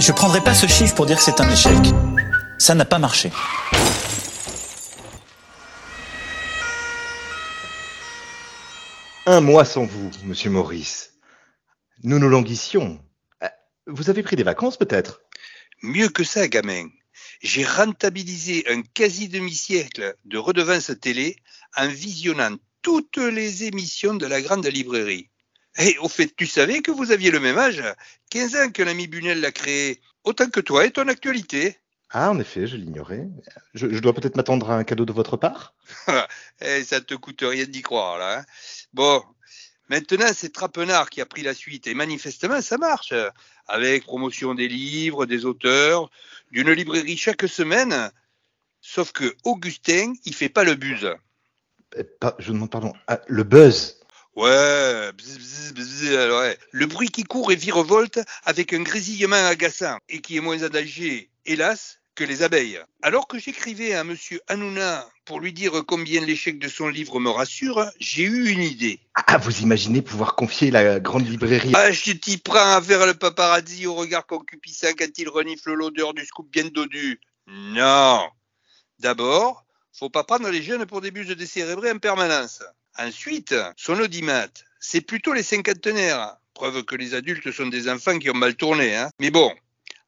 Je prendrai pas ce chiffre pour dire que c'est un échec. Ça n'a pas marché. Un mois sans vous, monsieur Maurice. Nous nous languissions. Euh, Vous avez pris des vacances peut-être? Mieux que ça, gamin. J'ai rentabilisé un quasi demi-siècle de redevance télé en visionnant toutes les émissions de la grande librairie. Et au fait, tu savais que vous aviez le même âge 15 ans que l'ami Bunel l'a créé. Autant que toi et ton actualité. Ah, en effet, je l'ignorais. Je, je dois peut-être m'attendre à un cadeau de votre part Eh, ça te coûte rien d'y croire, là. hein. Bon, maintenant, c'est Trapenard qui a pris la suite. Et manifestement, ça marche. Avec promotion des livres, des auteurs, d'une librairie chaque semaine. Sauf que Augustin, il fait pas le buzz. Eh, pas- Je demande pardon. Ah, le buzz Ouais, ouais. le bruit qui court et virevolte avec un grésillement agaçant et qui est moins adagé, hélas, que les abeilles. Alors que j'écrivais à monsieur Hanouna pour lui dire combien l'échec de son livre me rassure, j'ai eu une idée. Ah, vous imaginez pouvoir confier la grande librairie Ah, je t'y prends à faire le paparazzi au regard concupiscent quand il renifle l'odeur du scoop bien dodu. Non. D'abord, faut pas prendre les jeunes pour des buses décérébrés en permanence. Ensuite, son audimat, c'est plutôt les cinquantenaires. Preuve que les adultes sont des enfants qui ont mal tourné, hein. Mais bon,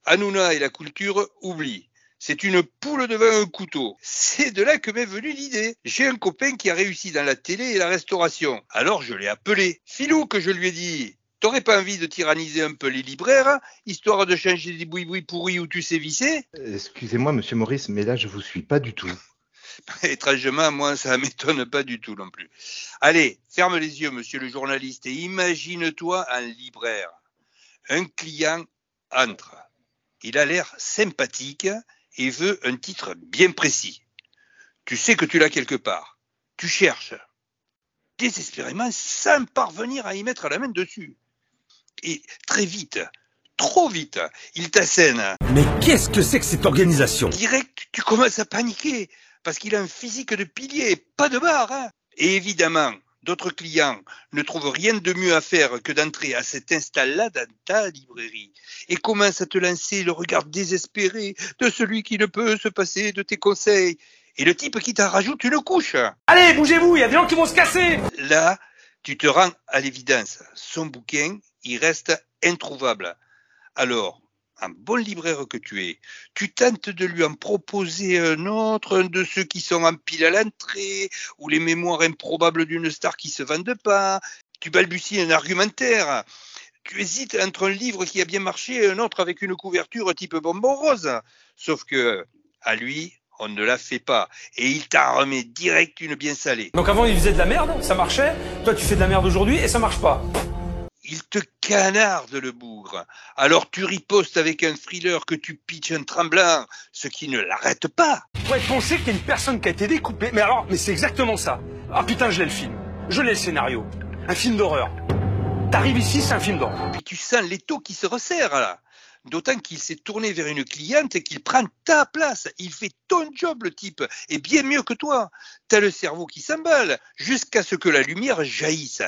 Hanouna et la culture, oublie. C'est une poule devant un couteau. C'est de là que m'est venue l'idée. J'ai un copain qui a réussi dans la télé et la restauration. Alors je l'ai appelé. Filou que je lui ai dit. T'aurais pas envie de tyranniser un peu les libraires, histoire de changer des bouis-bouis pourris où tu sais visser? Excusez-moi, monsieur Maurice, mais là, je vous suis pas du tout. Étrangement, moi, ça m'étonne pas du tout non plus. Allez, ferme les yeux, monsieur le journaliste, et imagine-toi un libraire. Un client entre. Il a l'air sympathique et veut un titre bien précis. Tu sais que tu l'as quelque part. Tu cherches. Désespérément, sans parvenir à y mettre la main dessus. Et très vite, trop vite, il t'assène. Mais qu'est-ce que c'est que cette organisation? Direct, tu commences à paniquer parce qu'il a un physique de pilier, pas de barre. hein. Et évidemment, d'autres clients ne trouvent rien de mieux à faire que d'entrer à cet instant-là dans ta librairie et commencent à te lancer le regard désespéré de celui qui ne peut se passer de tes conseils et le type qui t'en rajoute une couche. Allez, bougez-vous, il y a des gens qui vont se casser Là, tu te rends à l'évidence. Son bouquin, il reste introuvable. Alors, un bon libraire que tu es, tu tentes de lui en proposer un autre, un de ceux qui sont en pile à l'entrée, ou les mémoires improbables d'une star qui se vendent pas. Tu balbuties un argumentaire. Tu hésites entre un livre qui a bien marché et un autre avec une couverture type bonbon rose. Sauf que, à lui, on ne la fait pas. Et il t'en remet direct une bien salée. Donc avant, ils faisaient de la merde, ça marchait. Toi, tu fais de la merde aujourd'hui et ça marche pas. Il te canarde le bougre. Alors tu ripostes avec un thriller que tu pitches un tremblant, ce qui ne l'arrête pas. Ouais, penser qu'il y a une personne qui a été découpée. Mais alors, mais c'est exactement ça. Ah putain, je l'ai le film. Je l'ai le scénario. Un film d'horreur. T'arrives ici, c'est un film d'horreur. Puis tu sens l'étau qui se resserre là. D'autant qu'il s'est tourné vers une cliente et qu'il prend ta place. Il fait ton job, le type, et bien mieux que toi. T'as le cerveau qui s'emballe jusqu'à ce que la lumière jaillisse.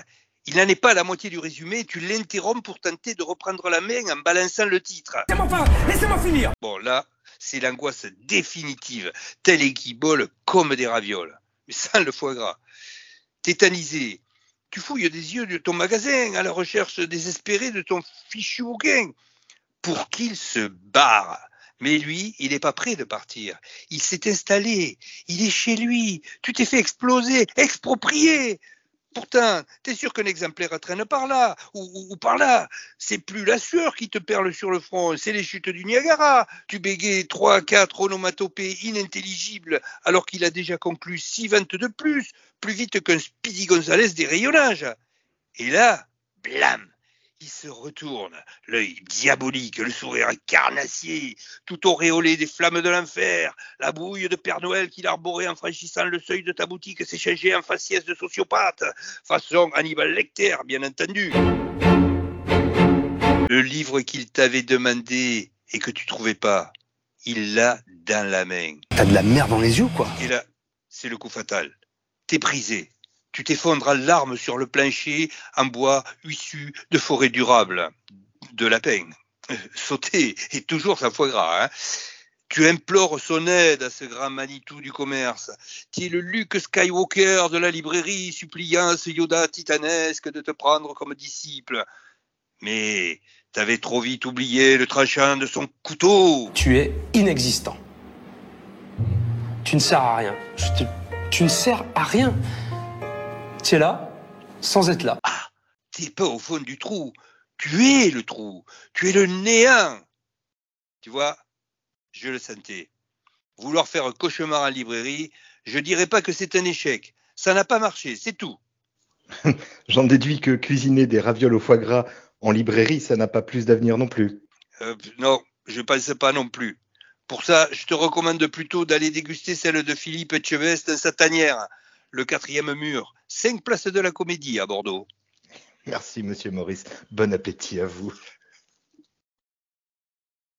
Il n'en est pas à la moitié du résumé, tu l'interromps pour tenter de reprendre la main en balançant le titre. Laissez-moi pas, laissez-moi finir. Bon, là, c'est l'angoisse définitive, telle et qui bole comme des ravioles, mais sans le foie gras. Tétanisé, tu fouilles des yeux de ton magasin à la recherche désespérée de ton fichu bouquin pour qu'il se barre. Mais lui, il n'est pas prêt de partir. Il s'est installé. Il est chez lui. Tu t'es fait exploser, exproprier. Pourtant, t'es sûr qu'un exemplaire traîne par là ou, par là. C'est plus la sueur qui te perle sur le front, c'est les chutes du Niagara. Tu bégayes trois, quatre onomatopées inintelligibles alors qu'il a déjà conclu six ventes de plus, plus vite qu'un Speedy Gonzales des rayonnages. Et là, blam, se retourne, l'œil diabolique, le sourire carnassier, tout auréolé des flammes de l'enfer, la bouille de Père Noël qu'il arborait en franchissant le seuil de ta boutique s'est changé en faciès de sociopathe, façon Hannibal Lecter, bien entendu. Le livre qu'il t'avait demandé et que tu trouvais pas, il l'a dans la main. T'as de la merde dans les yeux, quoi? Et là, c'est le coup fatal. T'es brisé. Tu t'effondres en larmes sur le plancher en bois issu de forêt durable. De la peine. sauter et toujours sa foie gras. Hein. Tu implores son aide à ce grand Manitou du commerce. Tu es le Luke Skywalker de la librairie, suppliant ce Yoda titanesque de te prendre comme disciple? Mais t'avais trop vite oublié le tranchant de son couteau. Tu es inexistant. Tu ne sers à rien. Tu ne sers à rien. Tu es là, sans être là. Ah, t'es pas au fond du trou. Tu es le trou. Tu es le néant. Tu vois, je le sentais. Vouloir faire un cauchemar en librairie, je dirais pas que c'est un échec. Ça n'a pas marché, c'est tout. J'en déduis que cuisiner des ravioles au foie gras en librairie, ça n'a pas plus d'avenir non plus. Euh, non, je pense pas non plus. Pour ça, je te recommande plutôt d'aller déguster celle de Philippe Etchevest dans sa tanière, le quatrième mur, cinq places de la Comédie à Bordeaux. Merci, monsieur Maurice. Bon appétit à vous.